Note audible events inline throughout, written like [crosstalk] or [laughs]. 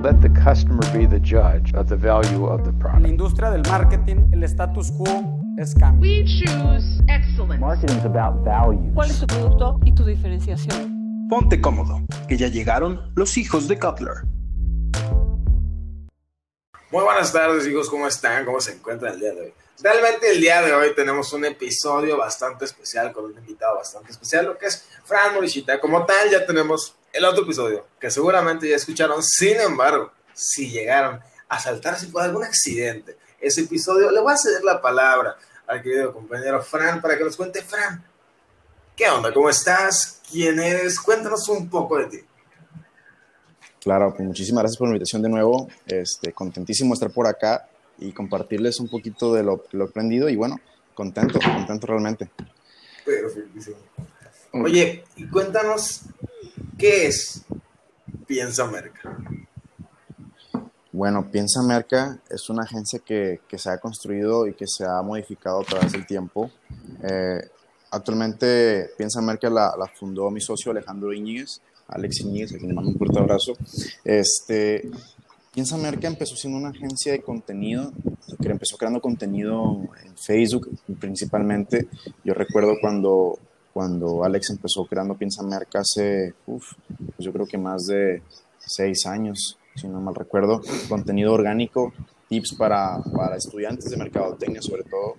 Let the customer be the judge of the value of the En la product. industria del marketing, el status quo es cambio. We choose excellence. Marketing is about value. ¿Cuál es tu producto y tu diferenciación? Ponte cómodo, que ya llegaron los hijos de Cutler. Muy buenas tardes, hijos, ¿cómo están? ¿Cómo se encuentran el día de hoy? Realmente el día de hoy tenemos un episodio bastante especial con un invitado bastante especial, lo que es Fran Morishita. Como tal, ya tenemos el otro episodio, que seguramente ya escucharon. Sin embargo, si llegaron a saltarse por algún accidente, ese episodio, le voy a ceder la palabra al querido compañero Fran para que nos cuente, Fran, ¿qué onda? ¿Cómo estás? ¿Quién eres? Cuéntanos un poco de ti. Claro, pues muchísimas gracias por la invitación de nuevo. Este, contentísimo de estar por acá y compartirles un poquito de lo, lo aprendido y bueno, contento, contento realmente. Perfectísimo. Oye, y cuéntanos, ¿qué es Piensa Merca? Bueno, Piensa Merca es una agencia que, que se ha construido y que se ha modificado a través del tiempo. Eh, actualmente Piensa Merca la, la fundó mi socio Alejandro Íñiguez, Alex Íñiguez, a quien le mando un fuerte abrazo. Este, Piensa Merca empezó siendo una agencia de contenido, que empezó creando contenido en Facebook principalmente. Yo recuerdo cuando, cuando Alex empezó creando Piensa Merca hace, uf, pues yo creo que más de seis años, si no mal recuerdo, contenido orgánico, tips para, para estudiantes de mercadotecnia sobre todo.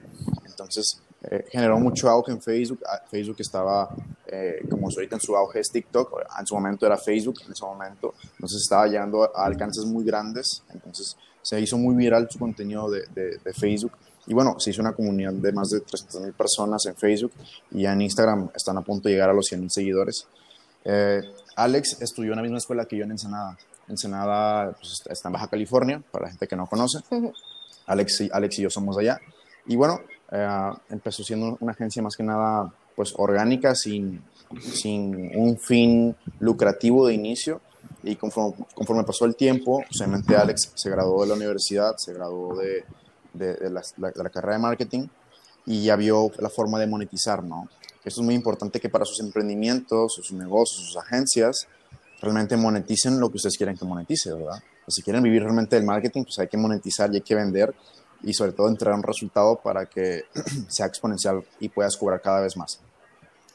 Entonces, eh, generó mucho auge en Facebook. Ah, Facebook estaba, eh, como ahorita en su auge es TikTok, en su momento era Facebook, en ese momento. Entonces estaba llegando a alcances muy grandes. Entonces se hizo muy viral su contenido de, de, de Facebook. Y bueno, se hizo una comunidad de más de 300 mil personas en Facebook y ya en Instagram están a punto de llegar a los 100 mil seguidores. Eh, Alex estudió en la misma escuela que yo en Ensenada. Ensenada pues, está en Baja California, para la gente que no conoce. Alex, y- Alex y yo somos de allá. Y bueno, eh, empezó siendo una agencia más que nada pues orgánica, sin, sin un fin lucrativo de inicio. Y conforme, conforme pasó el tiempo, obviamente Alex se graduó de la universidad, se graduó de, de, de la, la- carrera de marketing y ya vio la forma de monetizar, ¿no? Eso es muy importante que para sus emprendimientos, sus negocios, sus agencias, realmente moneticen lo que ustedes quieren que monetice, ¿verdad? O si quieren vivir realmente del marketing, pues hay que monetizar y hay que vender y sobre todo entregar un resultado para que [clears throat] sea exponencial y puedas cobrar cada vez más.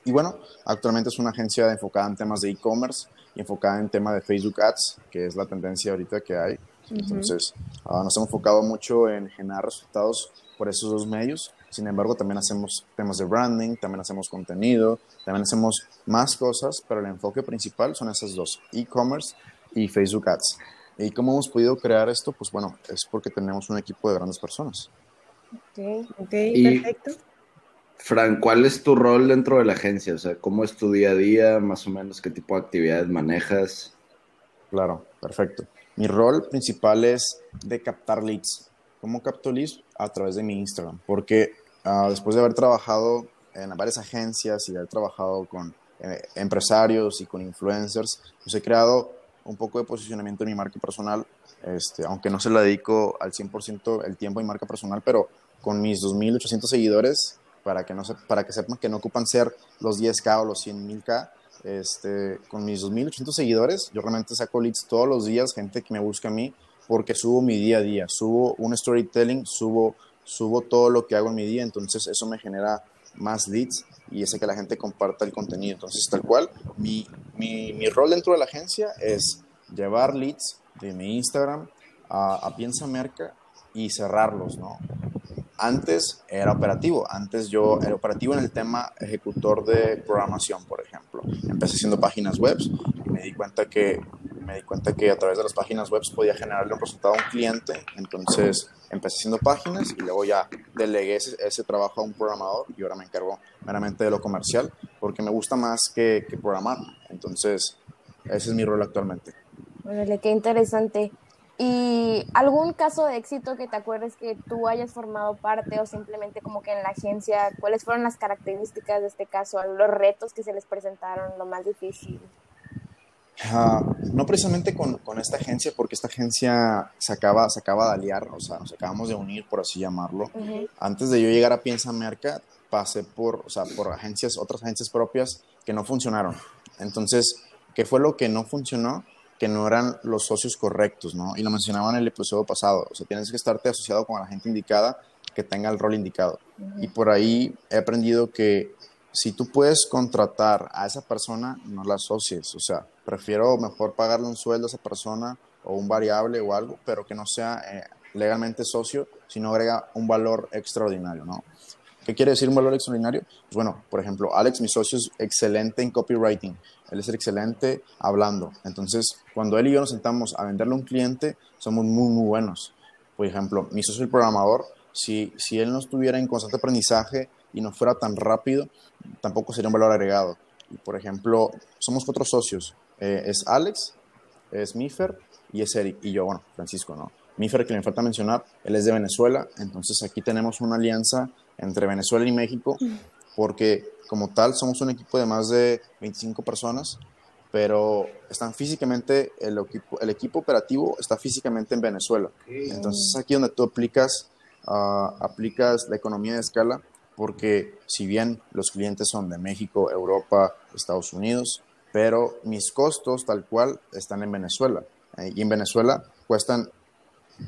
Y bueno, actualmente es una agencia enfocada en temas de e-commerce y enfocada en tema de Facebook Ads, que es la tendencia ahorita que hay. Entonces, ah, nos hemos enfocado mucho en generar resultados por esos dos medios. Sin embargo, también hacemos temas de branding, también hacemos contenido, también hacemos más cosas, pero el enfoque principal son esas dos, e-commerce y Facebook Ads. ¿Y cómo hemos podido crear esto? Pues bueno, es porque tenemos un equipo de grandes personas. Ok, ok, Y- perfecto. Fran, ¿cuál es tu rol dentro de la agencia? O sea, ¿cómo es tu día a día? Más o menos, ¿qué tipo de actividades manejas? Claro, perfecto. Mi rol principal es de captar leads. ¿Cómo capto leads? A través de mi Instagram. Porque ah, después de haber trabajado en varias agencias y de haber trabajado con eh, empresarios y con influencers, pues he creado un poco de posicionamiento en mi marca personal, este, aunque no se la dedico al 100% el tiempo a mi marca personal, pero con mis 2.800 seguidores, para que, no se, para que sepan que no ocupan ser los 10K o los 100.000K, este, con mis 2.800 seguidores, yo realmente saco leads todos los días, gente que me busca a mí, porque subo mi día a día, subo un storytelling, subo, subo todo lo que hago en mi día, entonces eso me genera más leads y hace que la gente comparta el contenido. Entonces, tal cual, mi, mi, mi rol dentro de la agencia es llevar leads de mi Instagram a, a Piensa Merca y cerrarlos, ¿no? Antes era operativo, antes yo era operativo en el tema ejecutor de programación, por ejemplo. Empecé haciendo páginas web y me di cuenta que me di cuenta que a través de las páginas web podía generarle un resultado a un cliente, entonces empecé haciendo páginas y luego ya delegué ese, ese trabajo a un programador y ahora me encargo meramente de lo comercial porque me gusta más que, que programar, entonces ese es mi rol actualmente. Órale, qué interesante. ¿Y algún caso de éxito que te acuerdes que tú hayas formado parte o simplemente como que en la agencia, cuáles fueron las características de este caso, los retos que se les presentaron, lo más difícil? Uh, no precisamente con, con, esta agencia, porque esta agencia se acaba, se acaba de aliar, o sea, nos acabamos de unir, por así llamarlo. Uh -huh. Antes de yo llegar a Piensa Merca, pasé por, o sea, por agencias, otras agencias propias que no funcionaron. Entonces, ¿qué fue lo que no funcionó? Que no eran los socios correctos, ¿no? Y lo mencionaba en el episodio pasado, o sea, tienes que estarte asociado con la gente indicada que tenga el rol indicado. Y por ahí he aprendido que si tú puedes contratar a esa persona, no la asocies, o sea, prefiero mejor pagarle un sueldo a esa persona o un variable o algo, pero que no sea eh, legalmente socio, sino agrega un valor extraordinario, ¿no? ¿Qué quiere decir un valor extraordinario? Pues bueno, por ejemplo, Alex, mi socio, es excelente en copywriting. Él es excelente hablando. Entonces, cuando él y yo nos sentamos a venderle a un cliente, somos muy, muy buenos. Por ejemplo, mi socio, el programador, si, si él no estuviera en constante aprendizaje y no fuera tan rápido, tampoco sería un valor agregado. Y, por ejemplo, somos cuatro socios. Eh, es Alex, es Mifer y es Eric. Y yo, bueno, Francisco, ¿no? Mifer, que me falta mencionar, él es de Venezuela. Entonces, aquí tenemos una alianza entre Venezuela y México, porque como tal somos un equipo de más de 25 personas, pero están físicamente, el equipo, el equipo operativo está físicamente en Venezuela. Entonces es aquí donde tú aplicas, ah, aplicas la economía de escala, porque si bien los clientes son de México, Europa, Estados Unidos, pero mis costos tal cual están en Venezuela. Eh, y en Venezuela cuestan,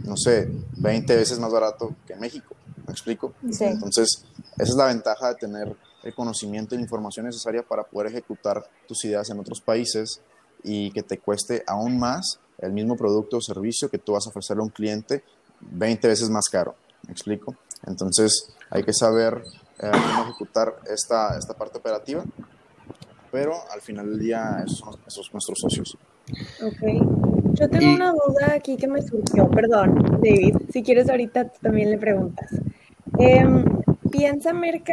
no sé, 20 veces más barato que en México. ¿Me explico? Sí. Entonces, esa es la ventaja de tener el conocimiento y la información necesaria para poder ejecutar tus ideas en otros países y que te cueste aún más el mismo producto o servicio que tú vas a ofrecerle a un cliente 20 veces más caro. ¿Me explico? Entonces, hay que saber eh, cómo ejecutar esta, esta parte operativa, pero al final del día, esos son, esos son nuestros socios. Ok. Yo tengo Y- una duda aquí que me surgió. Perdón, David. Si quieres, ahorita tú también le preguntas. Em, piensa, Merca,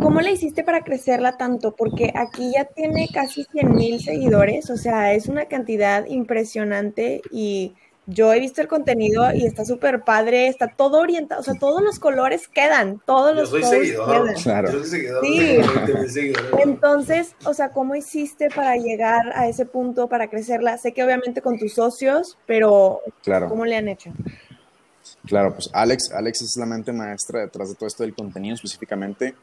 ¿cómo le hiciste para crecerla tanto? Porque aquí ya tiene casi 100 mil seguidores, o sea, es una cantidad impresionante y yo he visto el contenido y está súper padre, está todo orientado, o sea, todos los colores quedan, todos Yo los soy seguidor. quedan. Claro. Yo soy seguidor. Sí. de 20,000 seguidores. Entonces, o sea, ¿cómo hiciste para llegar a ese punto, para crecerla? Sé que obviamente con tus socios, pero Claro. ¿cómo le han hecho? Claro, pues Alex, Alex es la mente maestra detrás de todo esto del contenido específicamente,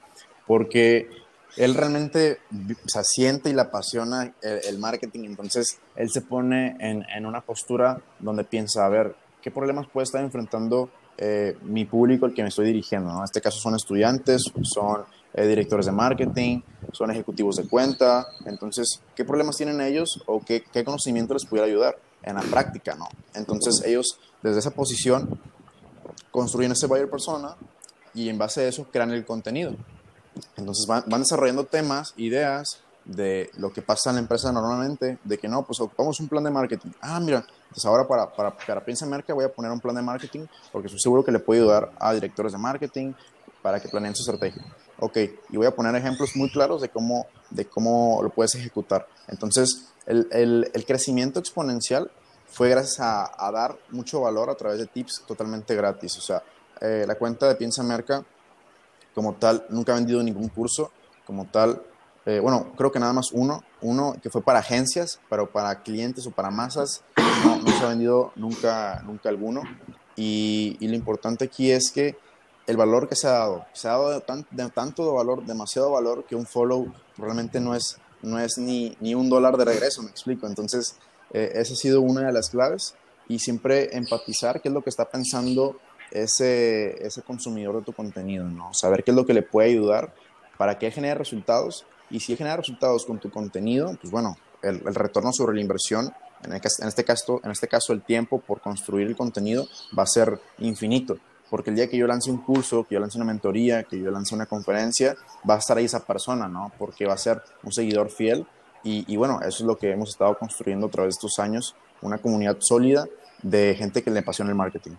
porque él realmente o sea, siente y le apasiona el, el marketing, entonces él se pone en, en una postura donde piensa, a ver, ¿qué problemas puede estar enfrentando eh, mi público al que me estoy dirigiendo? ¿no? En este caso son estudiantes, son eh, directores de marketing, son ejecutivos de cuenta, entonces, ¿qué problemas tienen ellos o qué, qué conocimiento les pudiera ayudar en la práctica? ¿no? Entonces ellos desde esa posición construyen ese buyer persona y en base a eso crean el contenido. Entonces van, van desarrollando temas, ideas de lo que pasa en la empresa normalmente, de que no, pues ocupamos un plan de marketing. Ah, mira, pues ahora para, para, para Piensa Merca voy a poner un plan de marketing porque estoy seguro que le puede ayudar a directores de marketing para que planeen su estrategia. Ok, y voy a poner ejemplos muy claros de cómo, de cómo lo puedes ejecutar. Entonces, el, el crecimiento exponencial fue gracias a, a, dar mucho valor a través de tips totalmente gratis. O sea, eh, la cuenta de Piensa Merca, como tal, nunca ha vendido ningún curso, como tal, eh, bueno, creo que nada más uno, uno que fue para agencias, pero para clientes o para masas, no, no se ha vendido nunca, nunca alguno. Y, y, lo importante aquí es que el valor que se ha dado, se ha dado de, tan, de tanto de valor, demasiado valor, que un follow realmente no es, no es ni, ni un dólar de regreso, me explico. Entonces, eh, esa ha sido una de las claves y siempre empatizar qué es lo que está pensando ese, ese consumidor de tu contenido, ¿no? Saber qué es lo que le puede ayudar para que genere resultados y si genera resultados con tu contenido, pues bueno, el, el retorno sobre la inversión, en, en, este caso, en este caso el tiempo por construir el contenido va a ser infinito, porque el día que yo lance un curso, que yo lance una mentoría, que yo lance una conferencia, va a estar ahí esa persona, ¿no? Porque va a ser un seguidor fiel y, y, bueno, eso es lo que hemos estado construyendo a través de estos años, una comunidad sólida de gente que le apasiona el marketing.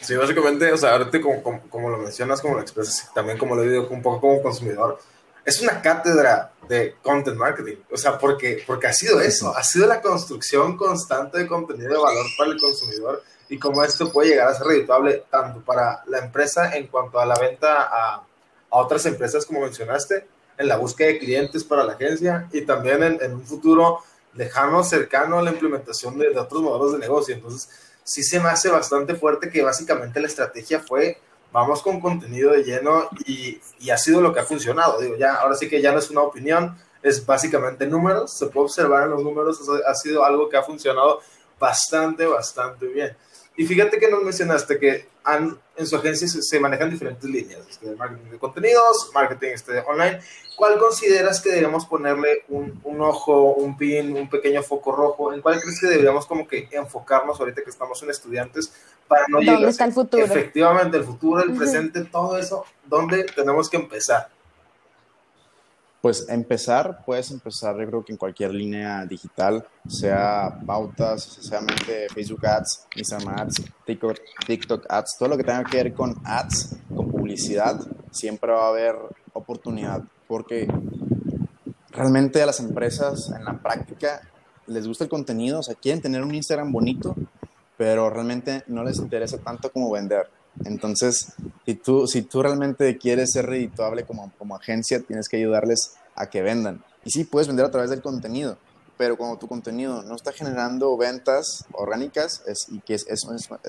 Sí, básicamente, o sea, ahorita como, como, como lo mencionas, como lo expresas, también como lo digo un poco como consumidor, es una cátedra de content marketing, o sea, porque, porque ha sido eso, ha sido la construcción constante de contenido de valor para el consumidor y cómo esto puede llegar a ser redituable tanto para la empresa en cuanto a la venta a, a otras empresas, como mencionaste, en la búsqueda de clientes para la agencia y también en, en un futuro lejano, cercano a la implementación de, de, otros modelos de negocio. Entonces, sí se me hace bastante fuerte que básicamente la estrategia fue vamos con contenido de lleno y, y ha sido lo que ha funcionado. Digo, ya, ahora sí que ya no es una opinión, es básicamente números, se puede observar en los números, ha sido algo que ha funcionado bastante, bastante bien. Y fíjate que nos mencionaste que han, en su agencia se, manejan diferentes líneas, este, marketing de contenidos, marketing este, online. ¿Cuál consideras que deberíamos ponerle un, un, ojo, un pin, un pequeño foco rojo? ¿En cuál crees que deberíamos como que enfocarnos ahorita que estamos en estudiantes para no llegar? ¿Dónde está el futuro? Efectivamente, el futuro, el presente, todo eso, ¿dónde tenemos que empezar? Pues empezar, puedes empezar yo creo que en cualquier línea digital, sea pautas, sea Facebook Ads, Instagram Ads, TikTok, TikTok Ads, todo lo que tenga que ver con ads, con publicidad, siempre va a haber oportunidad, porque realmente a las empresas en la práctica les gusta el contenido, o sea, quieren tener un Instagram bonito, pero realmente no les interesa tanto como vender. Entonces, si tú, si tú realmente quieres ser redituable como, como agencia, tienes que ayudarles a que vendan. Y sí, puedes vender a través del contenido, pero cuando tu contenido no está generando ventas orgánicas es, y que es,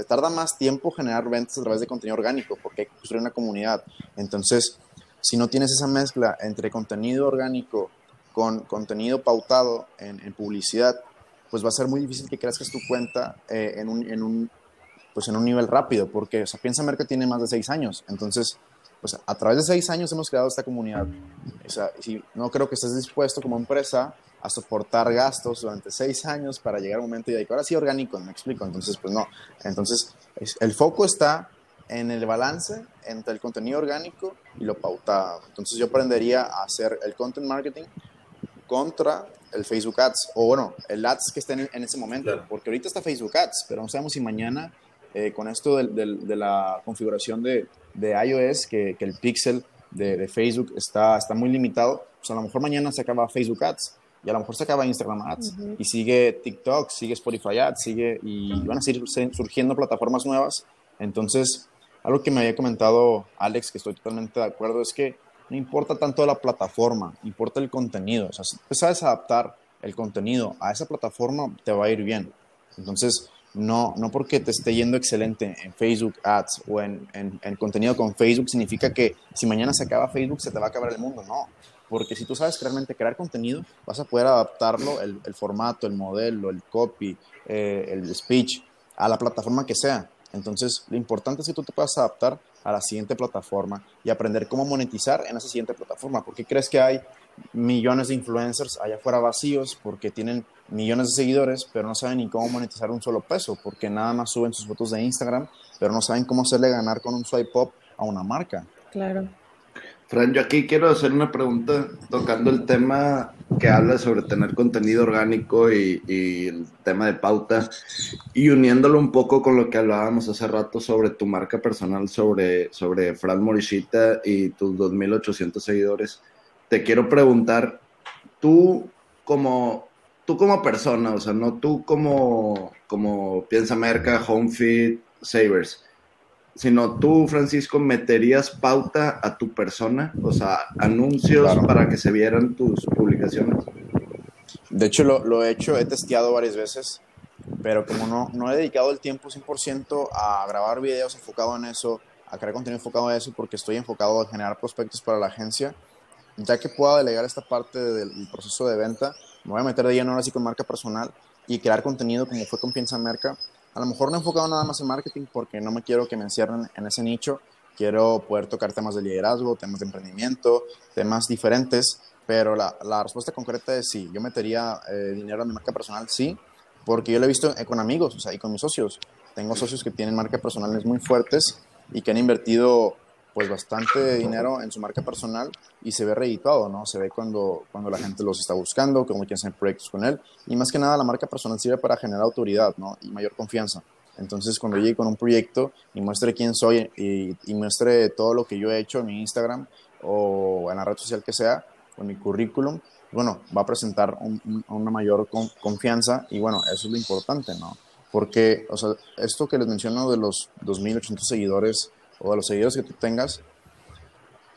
tarda más tiempo generar ventas a través de contenido orgánico porque hay que construir una comunidad. Entonces, si no tienes esa mezcla entre contenido orgánico con contenido pautado en, en publicidad, pues va a ser muy difícil que crezcas tu cuenta eh, en, un, en, un, pues en un nivel rápido, porque o sea, piensa Merca tiene más de seis años, entonces pues a través de seis años hemos creado esta comunidad. O sea, si no creo que estés dispuesto como empresa a soportar gastos durante seis años para llegar a un momento y decir, ahora sí orgánico, me explico. Entonces, pues no. Entonces, el foco está en el balance entre el contenido orgánico y lo pautado. Entonces, yo aprendería a hacer el content marketing contra el Facebook Ads, o bueno, el Ads que esté en, ese momento, porque ahorita está Facebook Ads, pero no sabemos si mañana eh, con esto de, la configuración de, iOS, que, el pixel de, Facebook está, está muy limitado, pues a lo mejor mañana se acaba Facebook Ads y a lo mejor se acaba Instagram Ads y sigue TikTok, sigue Spotify Ads, sigue y van a seguir surgiendo plataformas nuevas. Entonces, algo que me había comentado Alex, que estoy totalmente de acuerdo, es que no importa tanto la plataforma, importa el contenido. O sea, si tú sabes adaptar el contenido a esa plataforma, te va a ir bien. Entonces, no, no porque te esté yendo excelente en Facebook Ads o en, en, contenido con Facebook, significa que si mañana se acaba Facebook, se te va a acabar el mundo. No, porque si tú sabes realmente crear contenido, vas a poder adaptarlo, el, el formato, el modelo, el copy, eh, el speech, a la plataforma que sea. Entonces, lo importante es que tú te puedas adaptar a la siguiente plataforma y aprender cómo monetizar en esa siguiente plataforma. ¿Por qué crees que hay millones de influencers allá afuera vacíos porque tienen millones de seguidores, pero no saben ni cómo monetizar un solo peso, porque nada más suben sus fotos de Instagram, pero no saben cómo hacerle ganar con un swipe up a una marca. Claro. Fran, yo aquí quiero hacer una pregunta tocando el tema que habla sobre tener contenido orgánico y, el tema de pauta y uniéndolo un poco con lo que hablábamos hace rato sobre tu marca personal, sobre, sobre Fran Morishita y tus 2.800 seguidores. Te quiero preguntar, tú como, tú como persona, o sea, no tú como, como Piensa Merca, Homefit, Savers sino tú, Francisco, meterías pauta a tu persona, o sea, anuncios para que se vieran tus publicaciones. De hecho, lo, he hecho, he testeado varias veces, pero como no, no he dedicado el tiempo 100% a grabar videos enfocado en eso, a crear contenido enfocado en eso, porque estoy enfocado en generar prospectos para la agencia, ya que pueda delegar esta parte del proceso de venta, me voy a meter de lleno ahora sí con marca personal y crear contenido como fue con Piensa Merca, a lo mejor no he enfocado nada más en marketing porque no me quiero que me encierren en ese nicho. Quiero poder tocar temas de liderazgo, temas de emprendimiento, temas diferentes, pero la, la respuesta concreta es sí. Yo metería eh, dinero en mi marca personal, sí, porque yo lo he visto con amigos, o sea, y con mis socios. Tengo socios que tienen marcas personales muy fuertes y que han invertido pues bastante dinero en su marca personal y se ve reeditado, ¿no? Se ve cuando, cuando la gente los está buscando, cómo quieren hacer proyectos con él y más que nada la marca personal sirve para generar autoridad, ¿no? Y mayor confianza. Entonces, cuando llegue con un proyecto y muestre quién soy y, y, muestre todo lo que yo he hecho en mi Instagram o en la red social que sea, con mi currículum, bueno, va a presentar una mayor confianza y bueno, eso es lo importante, ¿no? Porque, o sea, esto que les menciono de los 2.800 seguidores o a los seguidores que tú tengas,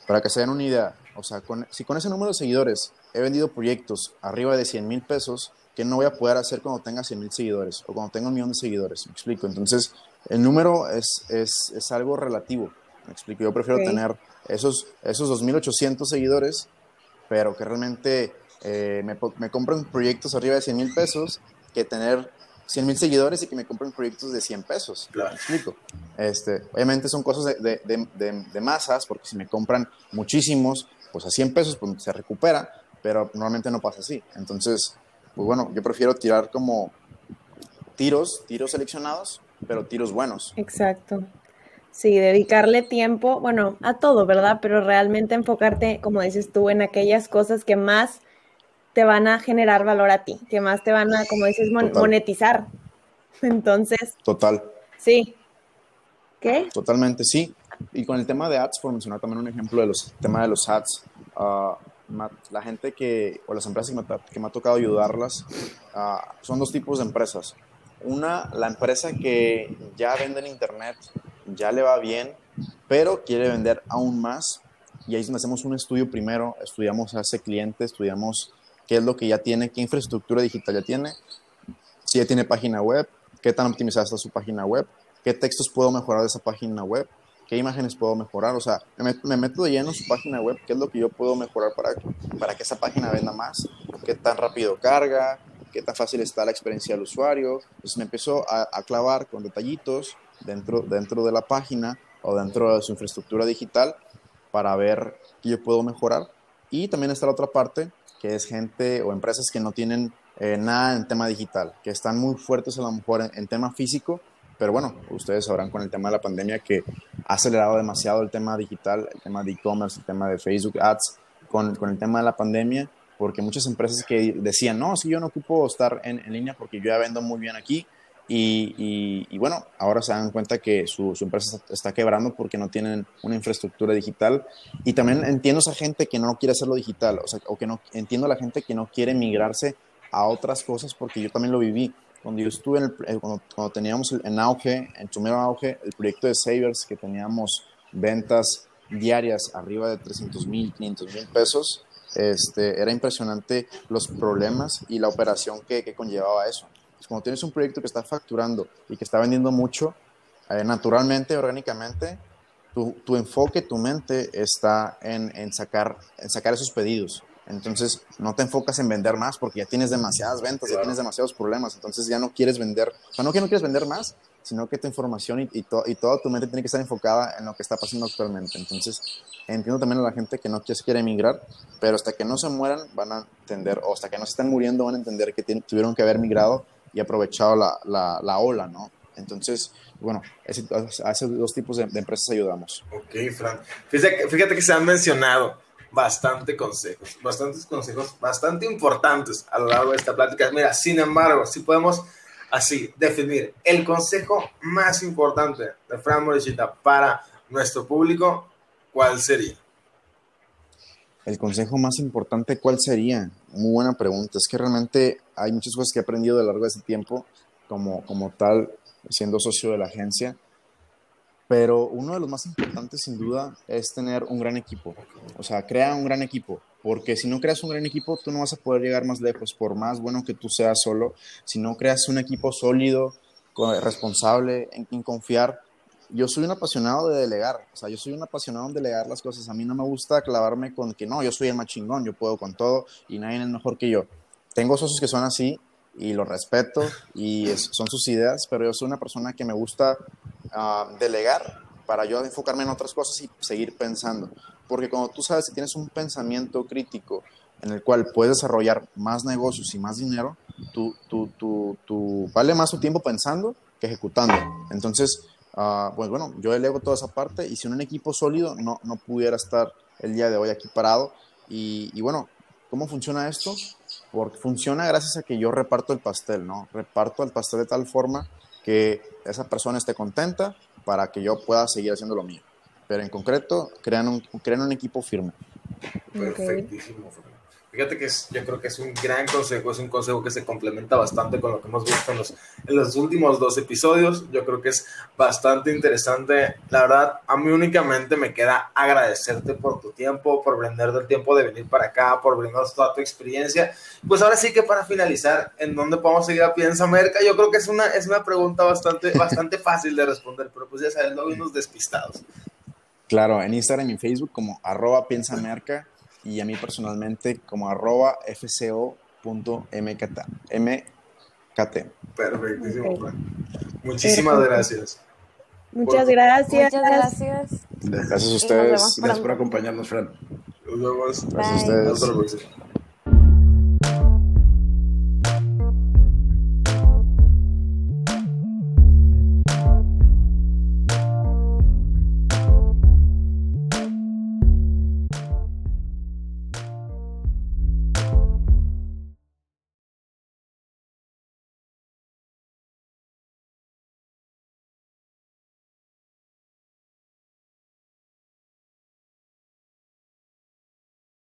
para que se den una idea, o sea, si con ese número de seguidores he vendido proyectos arriba de 100 mil pesos, ¿qué no voy a poder hacer cuando tenga 100 mil seguidores o cuando tenga un millón de seguidores? Me explico. Entonces, el número es, es, es algo relativo. Me explico. Yo prefiero tener esos, esos 2.800 seguidores, pero que realmente eh, me, me compran proyectos arriba de 100 mil pesos que tener 100 mil seguidores y que me compren proyectos de 100 pesos. Claro. ¿Me explico? Este, obviamente son cosas de, de- de- de- de masas, porque si me compran muchísimos, pues a 100 pesos pues se recupera, pero normalmente no pasa así. Entonces, pues bueno, yo prefiero tirar como tiros, tiros seleccionados, pero tiros buenos. Exacto. Sí, dedicarle tiempo, bueno, a todo, ¿verdad? Pero realmente enfocarte, como dices tú, en aquellas cosas que más te van a generar valor a ti, que más te van a, como dices, mon- Total. monetizar. [laughs] Entonces, Total. sí. ¿Qué? Totalmente, sí. Y con el tema de ads, por mencionar también un ejemplo de los tema de los ads, ma- la gente que, o las empresas que me, ha- que me ha tocado ayudarlas, ah, son dos tipos de empresas. Una, la empresa que ya vende en internet, ya le va bien, pero quiere vender aún más. Y ahí hacemos un estudio primero, estudiamos a ese cliente, estudiamos qué es lo que ya tiene, qué infraestructura digital ya tiene, si ya tiene página web, qué tan optimizada está su página web, qué textos puedo mejorar de esa página web, qué imágenes puedo mejorar, o sea, me, me meto de lleno en su página web, qué es lo que yo puedo mejorar para, para que esa página venda más, qué tan rápido carga, qué tan fácil está la experiencia del usuario, entonces me empiezo a, a clavar con detallitos dentro, dentro de la página o dentro de su infraestructura digital para ver qué yo puedo mejorar. Y también está la otra parte, que es gente o empresas que no tienen eh, nada en tema digital, que están muy fuertes a lo mejor en, tema físico, pero bueno, ustedes sabrán con el tema de la pandemia que ha acelerado demasiado el tema digital, el tema de e-commerce, el tema de Facebook Ads, con, con el tema de la pandemia, porque muchas empresas que decían, no, si yo no ocupo estar en, en línea porque yo ya vendo muy bien aquí, y, y- y bueno, ahora se dan cuenta que su, su empresa está, quebrando porque no tienen una infraestructura digital. Y también entiendo esa gente que no quiere hacerlo digital, o sea, o que no entiendo a la gente que no quiere migrarse a otras cosas porque yo también lo viví. Cuando yo estuve en el, eh, cuando, cuando teníamos en auge, en su mero auge, el proyecto de Savers, que teníamos ventas diarias arriba de 300 mil, 500 mil pesos, este, era impresionante los problemas y la operación que, que conllevaba eso. Cuando tienes un proyecto que está facturando y que está vendiendo mucho, eh, naturalmente, orgánicamente, tu, tu enfoque, tu mente está en, en sacar, en sacar esos pedidos. Entonces, no te enfocas en vender más porque ya tienes demasiadas ventas, ya tienes demasiados problemas. Entonces, ya no quieres vender, o sea, no que no quieres vender más, sino que tu información y, y, to- y toda tu mente tiene que estar enfocada en lo que está pasando actualmente. Entonces, entiendo también a la gente que no quiere, emigrar, pero hasta que no se mueran van a entender, o hasta que no se estén muriendo van a entender que tuvieron que haber migrado y aprovechado la, la, la ola, ¿no? Entonces, bueno, ese- a esos dos tipos de, empresas ayudamos. Ok, Fran. Fíjate, que- se han mencionado bastante consejos, bastantes consejos, bastante importantes a lo largo de esta plática. Mira, sin embargo, si podemos así definir el consejo más importante de Fran Morichita para nuestro público, ¿cuál sería? El consejo más importante, ¿cuál sería? Muy buena pregunta. Es que realmente hay muchas cosas que he aprendido a lo largo de ese tiempo, como, como tal, siendo socio de la agencia. Pero uno de los más importantes, sin duda, es tener un gran equipo. O sea, crea un gran equipo. Porque si no creas un gran equipo, tú no vas a poder llegar más lejos, por más bueno que tú seas solo. Si no creas un equipo sólido, responsable, en confiar, yo soy un apasionado de delegar, o sea, yo soy un apasionado en delegar las cosas. A mí no me gusta clavarme con que no, yo soy el más chingón, yo puedo con todo y nadie es mejor que yo. Tengo socios que son así y los respeto y es- son sus ideas, pero yo soy una persona que me gusta ah, delegar para yo enfocarme en otras cosas y seguir pensando. Porque cuando tú sabes que tienes un pensamiento crítico en el cual puedes desarrollar más negocios y más dinero, tú, tú, tú, tú vale más tu tiempo pensando que ejecutando. Entonces, ah, pues bueno, yo delego toda esa parte y sin un equipo sólido no, no pudiera estar el día de hoy aquí parado. Y, y bueno, ¿cómo funciona esto? Porque funciona gracias a que yo reparto el pastel, ¿no? Reparto el pastel de tal forma que esa persona esté contenta para que yo pueda seguir haciendo lo mío. Pero en concreto, crean un, crean un equipo firme. Perfectísimo. Fíjate que es- yo creo que es un gran consejo, es un consejo que se complementa bastante con lo que hemos visto en los, en los últimos dos episodios. Yo creo que es bastante interesante. La verdad, a mí únicamente me queda agradecerte por tu tiempo, por brindar del tiempo de venir para acá, por brindarnos toda tu experiencia. Pues ahora sí que para finalizar, ¿en dónde podemos seguir a Piensa Merca? Yo creo que es una, es una pregunta bastante, [laughs] bastante fácil de responder, pero pues ya sabes, hay unos despistados. Claro, en Instagram y en Facebook como arroba piensamerca. Y a mí personalmente como arroba fco.mkt. MKT. Perfectísimo, Fran. Muchísimas Perfecto. gracias. Muchas Por- gracias. Muchas gracias. Gracias a ustedes. Gracias por acompañarnos, Fran. Nos vemos. Gracias a ustedes. Hasta la próxima.